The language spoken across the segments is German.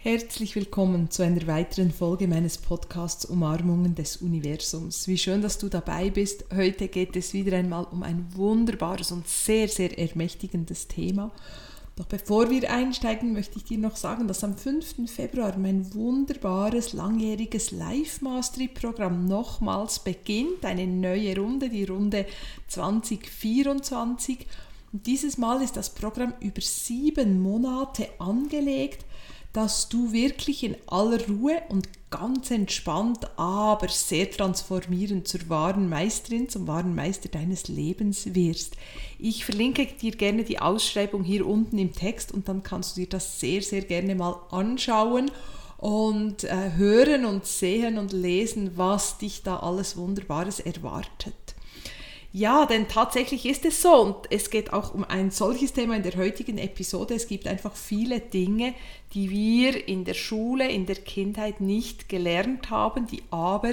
Herzlich willkommen zu einer weiteren Folge meines Podcasts Umarmungen des Universums. Wie schön, dass du dabei bist. Heute geht es wieder einmal um ein wunderbares und sehr, sehr ermächtigendes Thema. Doch bevor wir einsteigen, möchte ich dir noch sagen, dass am 5. Februar mein wunderbares langjähriges Live Mastery Programm nochmals beginnt. Eine neue Runde, die Runde 2024. Und dieses Mal ist das Programm über sieben Monate angelegt dass du wirklich in aller Ruhe und ganz entspannt, aber sehr transformierend zur wahren Meisterin, zum wahren Meister deines Lebens wirst. Ich verlinke dir gerne die Ausschreibung hier unten im Text und dann kannst du dir das sehr, sehr gerne mal anschauen und äh, hören und sehen und lesen, was dich da alles Wunderbares erwartet. Ja, denn tatsächlich ist es so und es geht auch um ein solches Thema in der heutigen Episode. Es gibt einfach viele Dinge, die wir in der Schule, in der Kindheit nicht gelernt haben, die aber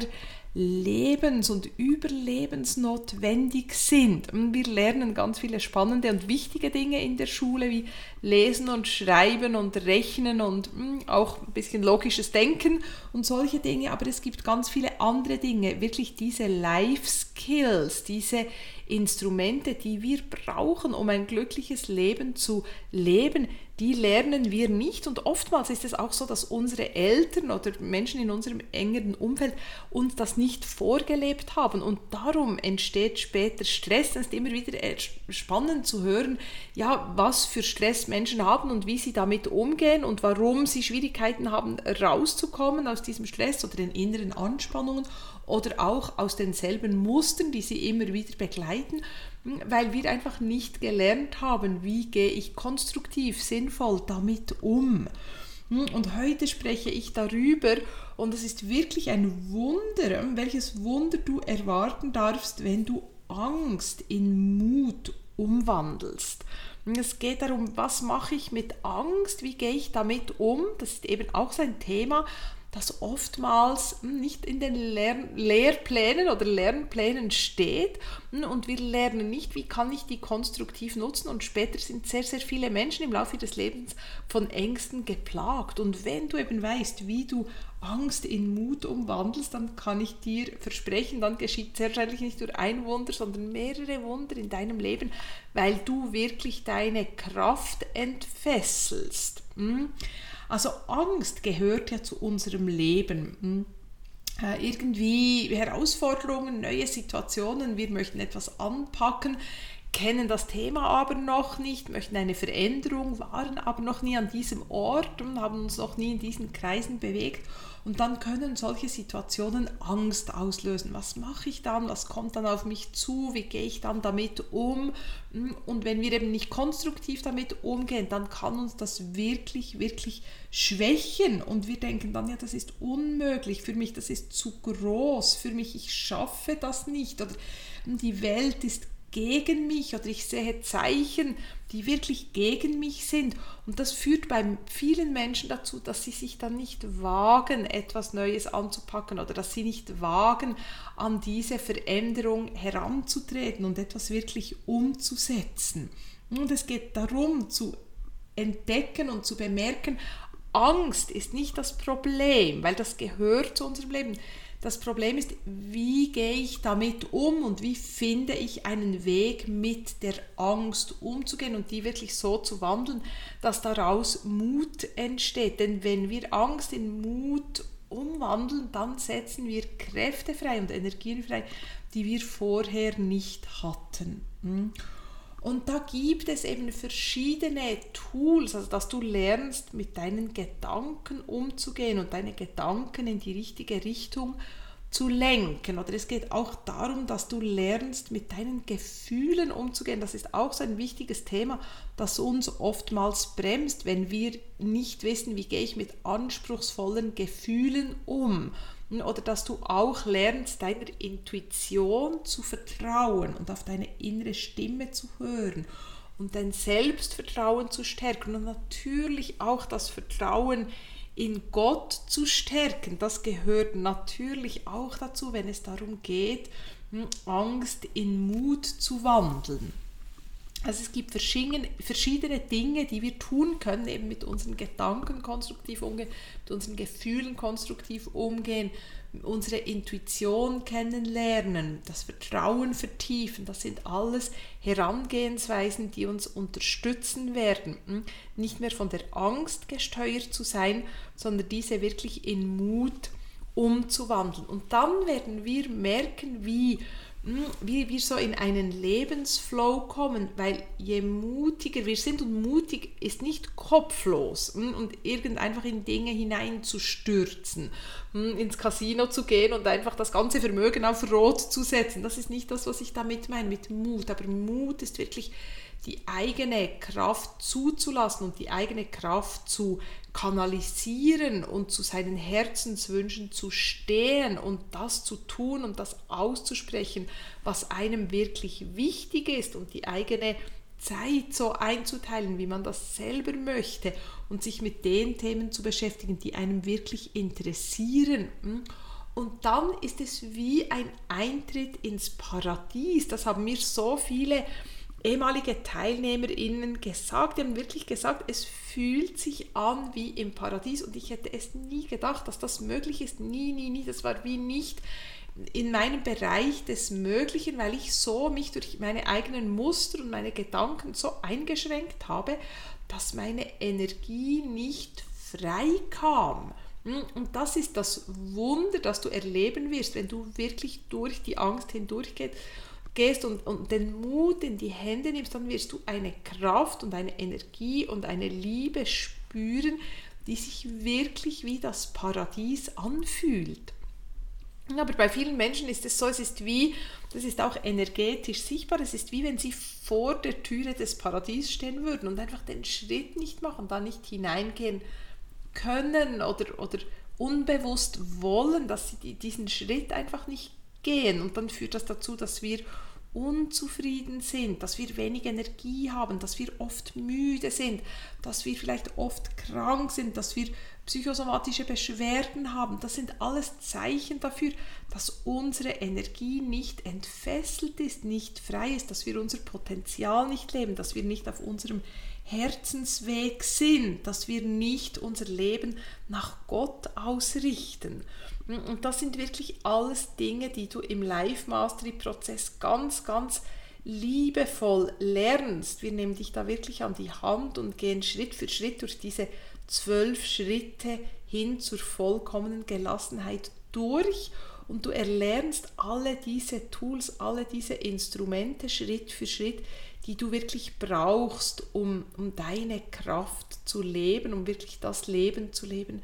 lebens- und überlebensnotwendig sind. Wir lernen ganz viele spannende und wichtige Dinge in der Schule, wie Lesen und Schreiben und Rechnen und hm, auch ein bisschen logisches Denken und solche Dinge, aber es gibt ganz viele andere Dinge, wirklich diese Life Skills, diese Instrumente, die wir brauchen, um ein glückliches Leben zu leben, die lernen wir nicht. Und oftmals ist es auch so, dass unsere Eltern oder Menschen in unserem engeren Umfeld uns das nicht vorgelebt haben. Und darum entsteht später Stress. Es ist immer wieder spannend zu hören, ja, was für Stress Menschen haben und wie sie damit umgehen und warum sie Schwierigkeiten haben, rauszukommen aus diesem Stress oder den inneren Anspannungen oder auch aus denselben Mustern, die sie immer wieder begleiten, weil wir einfach nicht gelernt haben, wie gehe ich konstruktiv, sinnvoll damit um. Und heute spreche ich darüber und es ist wirklich ein Wunder, welches Wunder du erwarten darfst, wenn du Angst in Mut umwandelst. Es geht darum, was mache ich mit Angst, wie gehe ich damit um. Das ist eben auch so ein Thema, das oftmals nicht in den Lehr Lehrplänen oder Lernplänen steht und wir lernen nicht, wie kann ich die konstruktiv nutzen und später sind sehr, sehr viele Menschen im Laufe des Lebens von Ängsten geplagt und wenn du eben weißt, wie du Angst in Mut umwandelst, dann kann ich dir versprechen, dann geschieht sehr wahrscheinlich nicht nur ein Wunder, sondern mehrere Wunder in deinem Leben, weil du wirklich deine Kraft entfesselst. Hm? Also Angst gehört ja zu unserem Leben. Hm? Äh, irgendwie Herausforderungen, neue Situationen, wir möchten etwas anpacken, kennen das Thema aber noch nicht, möchten eine Veränderung, waren aber noch nie an diesem Ort und haben uns noch nie in diesen Kreisen bewegt und dann können solche Situationen Angst auslösen. Was mache ich dann? Was kommt dann auf mich zu? Wie gehe ich dann damit um? Und wenn wir eben nicht konstruktiv damit umgehen, dann kann uns das wirklich, wirklich schwächen. Und wir denken dann, ja, das ist unmöglich für mich, das ist zu groß für mich, ich schaffe das nicht. Oder die Welt ist gegen mich oder ich sehe Zeichen, die wirklich gegen mich sind. Und das führt bei vielen Menschen dazu, dass sie sich dann nicht wagen, etwas Neues anzupacken oder dass sie nicht wagen, an diese Veränderung heranzutreten und etwas wirklich umzusetzen. Und es geht darum zu entdecken und zu bemerken, Angst ist nicht das Problem, weil das gehört zu unserem Leben. Das Problem ist, wie gehe ich damit um und wie finde ich einen Weg mit der Angst umzugehen und die wirklich so zu wandeln, dass daraus Mut entsteht. Denn wenn wir Angst in Mut umwandeln, dann setzen wir Kräfte frei und Energien frei, die wir vorher nicht hatten. Und da gibt es eben verschiedene Tools, also dass du lernst, mit deinen Gedanken umzugehen und deine Gedanken in die richtige Richtung zu lenken. Oder es geht auch darum, dass du lernst, mit deinen Gefühlen umzugehen. Das ist auch so ein wichtiges Thema, das uns oftmals bremst, wenn wir nicht wissen, wie gehe ich mit anspruchsvollen Gefühlen um oder dass du auch lernst, deiner Intuition zu vertrauen und auf deine innere Stimme zu hören und dein Selbstvertrauen zu stärken und natürlich auch das Vertrauen in Gott zu stärken. Das gehört natürlich auch dazu, wenn es darum geht, hm, Angst in Mut zu wandeln. Also es gibt verschiedene Dinge, die wir tun können, eben mit unseren Gedanken konstruktiv umgehen, mit unseren Gefühlen konstruktiv umgehen, unsere Intuition kennenlernen, das Vertrauen vertiefen. Das sind alles Herangehensweisen, die uns unterstützen werden, hm? nicht mehr von der Angst gesteuert zu sein, sondern diese wirklich in Mut umzuwandeln. Und dann werden wir merken, wie wie wir so in einen Lebensflow kommen, weil je mutiger wir sind und mutig ist nicht kopflos hm, und irgend einfach in Dinge hineinzustürzen, hm, ins Casino zu gehen und einfach das ganze Vermögen auf Rot zu setzen. Das ist nicht das, was ich damit meine mit Mut, aber Mut ist wirklich die eigene Kraft zuzulassen und die eigene Kraft zu kanalisieren und zu seinen Herzenswünschen zu stehen und das zu tun und das auszusprechen, was einem wirklich wichtig ist und die eigene Zeit so einzuteilen, wie man das selber möchte und sich mit den Themen zu beschäftigen, die einem wirklich interessieren. Und dann ist es wie ein Eintritt ins Paradies. Das haben mir so viele ehemalige TeilnehmerInnen gesagt, die haben wirklich gesagt, es fühlt sich an wie im Paradies und ich hätte es nie gedacht, dass das möglich ist. Nie, nie, nie. Das war wie nicht in meinem Bereich des Möglichen, weil ich so mich durch meine eigenen Muster und meine Gedanken so eingeschränkt habe, dass meine Energie nicht frei kam. Hm, und das ist das Wunder, das du erleben wirst, wenn du wirklich durch die Angst hindurchgehst gehst und, und den Mut in die Hände nimmst, dann wirst du eine Kraft und eine Energie und eine Liebe spüren, die sich wirklich wie das Paradies anfühlt. Aber bei vielen Menschen ist es so, es ist wie, das ist auch energetisch sichtbar, es ist wie wenn sie vor der Türe des Paradies stehen würden und einfach den Schritt nicht machen, da nicht hineingehen können oder, oder unbewusst wollen, dass sie diesen Schritt einfach nicht gehen. Und dann führt das dazu, dass wir unzufrieden sind, dass wir wenig Energie haben, dass wir oft müde sind, dass wir vielleicht oft krank sind, dass wir psychosomatische Beschwerden haben. Das sind alles Zeichen dafür, dass unsere Energie nicht entfesselt ist, nicht frei ist, dass wir unser Potenzial nicht leben, dass wir nicht auf unserem Herzensweg sind, dass wir nicht unser Leben nach Gott ausrichten. Und das sind wirklich alles Dinge, die du im Live-Mastery-Prozess ganz, ganz liebevoll lernst. Wir nehmen dich da wirklich an die Hand und gehen Schritt für Schritt durch diese zwölf Schritte hin zur vollkommenen Gelassenheit durch und du erlernst alle diese Tools, alle diese Instrumente Schritt für Schritt, die du wirklich brauchst, um, um deine Kraft zu leben, um wirklich das Leben zu leben,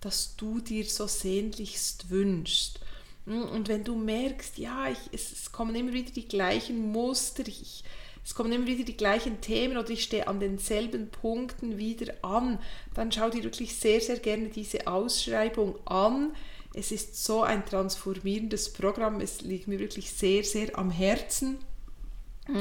das du dir so sehnlichst wünschst. Hm, und wenn du merkst, ja, ich, es, es, kommen immer wieder die gleichen Muster, ich, es kommen immer wieder die gleichen Themen oder ich stehe an denselben Punkten wieder an, dann schau dir wirklich sehr, sehr gerne diese Ausschreibung an. Es ist so ein transformierendes Programm, es liegt mir wirklich sehr, sehr am Herzen.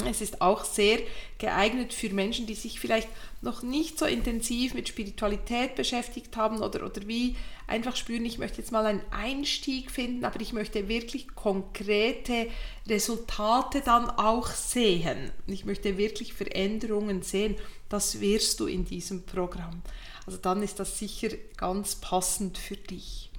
Es ist auch sehr geeignet für Menschen, die sich vielleicht noch nicht so intensiv mit Spiritualität beschäftigt haben oder, oder wie einfach spüren, ich möchte jetzt mal einen Einstieg finden, aber ich möchte wirklich konkrete Resultate dann auch sehen. Ich möchte wirklich Veränderungen sehen. Das wirst du in diesem Programm. Also dann ist das sicher ganz passend für dich.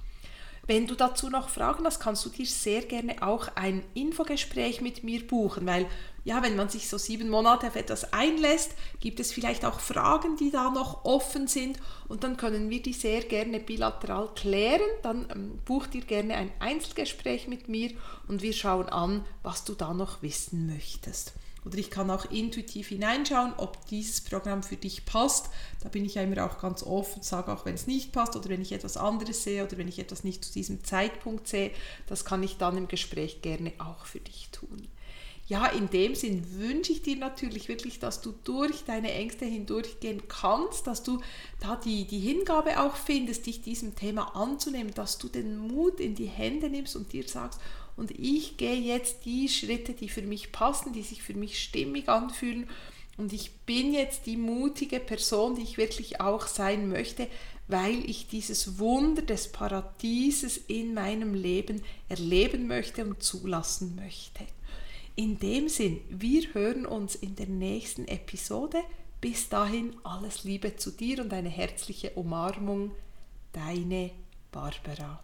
Wenn du dazu noch Fragen hast, kannst du dir sehr gerne auch ein Infogespräch mit mir buchen, weil ja, wenn man sich so sieben Monate auf etwas einlässt, gibt es vielleicht auch Fragen, die da noch offen sind und dann können wir die sehr gerne bilateral klären. Dann ähm, buch dir gerne ein Einzelgespräch mit mir und wir schauen an, was du da noch wissen möchtest. Oder ich kann auch intuitiv hineinschauen, ob dieses Programm für dich passt. Da bin ich ja immer auch ganz offen, sage auch, wenn es nicht passt oder wenn ich etwas anderes sehe oder wenn ich etwas nicht zu diesem Zeitpunkt sehe. Das kann ich dann im Gespräch gerne auch für dich tun ja, in dem Sinn wünsche ich dir natürlich wirklich, dass du durch deine Ängste hindurchgehen kannst, dass du da die, die Hingabe auch findest, dich diesem Thema anzunehmen, dass du den Mut in die Hände nimmst und dir sagst, und ich gehe jetzt die Schritte, die für mich passen, die sich für mich stimmig anfühlen. Und ich bin jetzt die mutige Person, die ich wirklich auch sein möchte, weil ich dieses Wunder des Paradieses in meinem Leben erleben möchte und zulassen möchte. In dem Sinn, wir hören uns in der nächsten Episode. Bis dahin alles Liebe zu dir und eine herzliche Umarmung. Deine Barbara.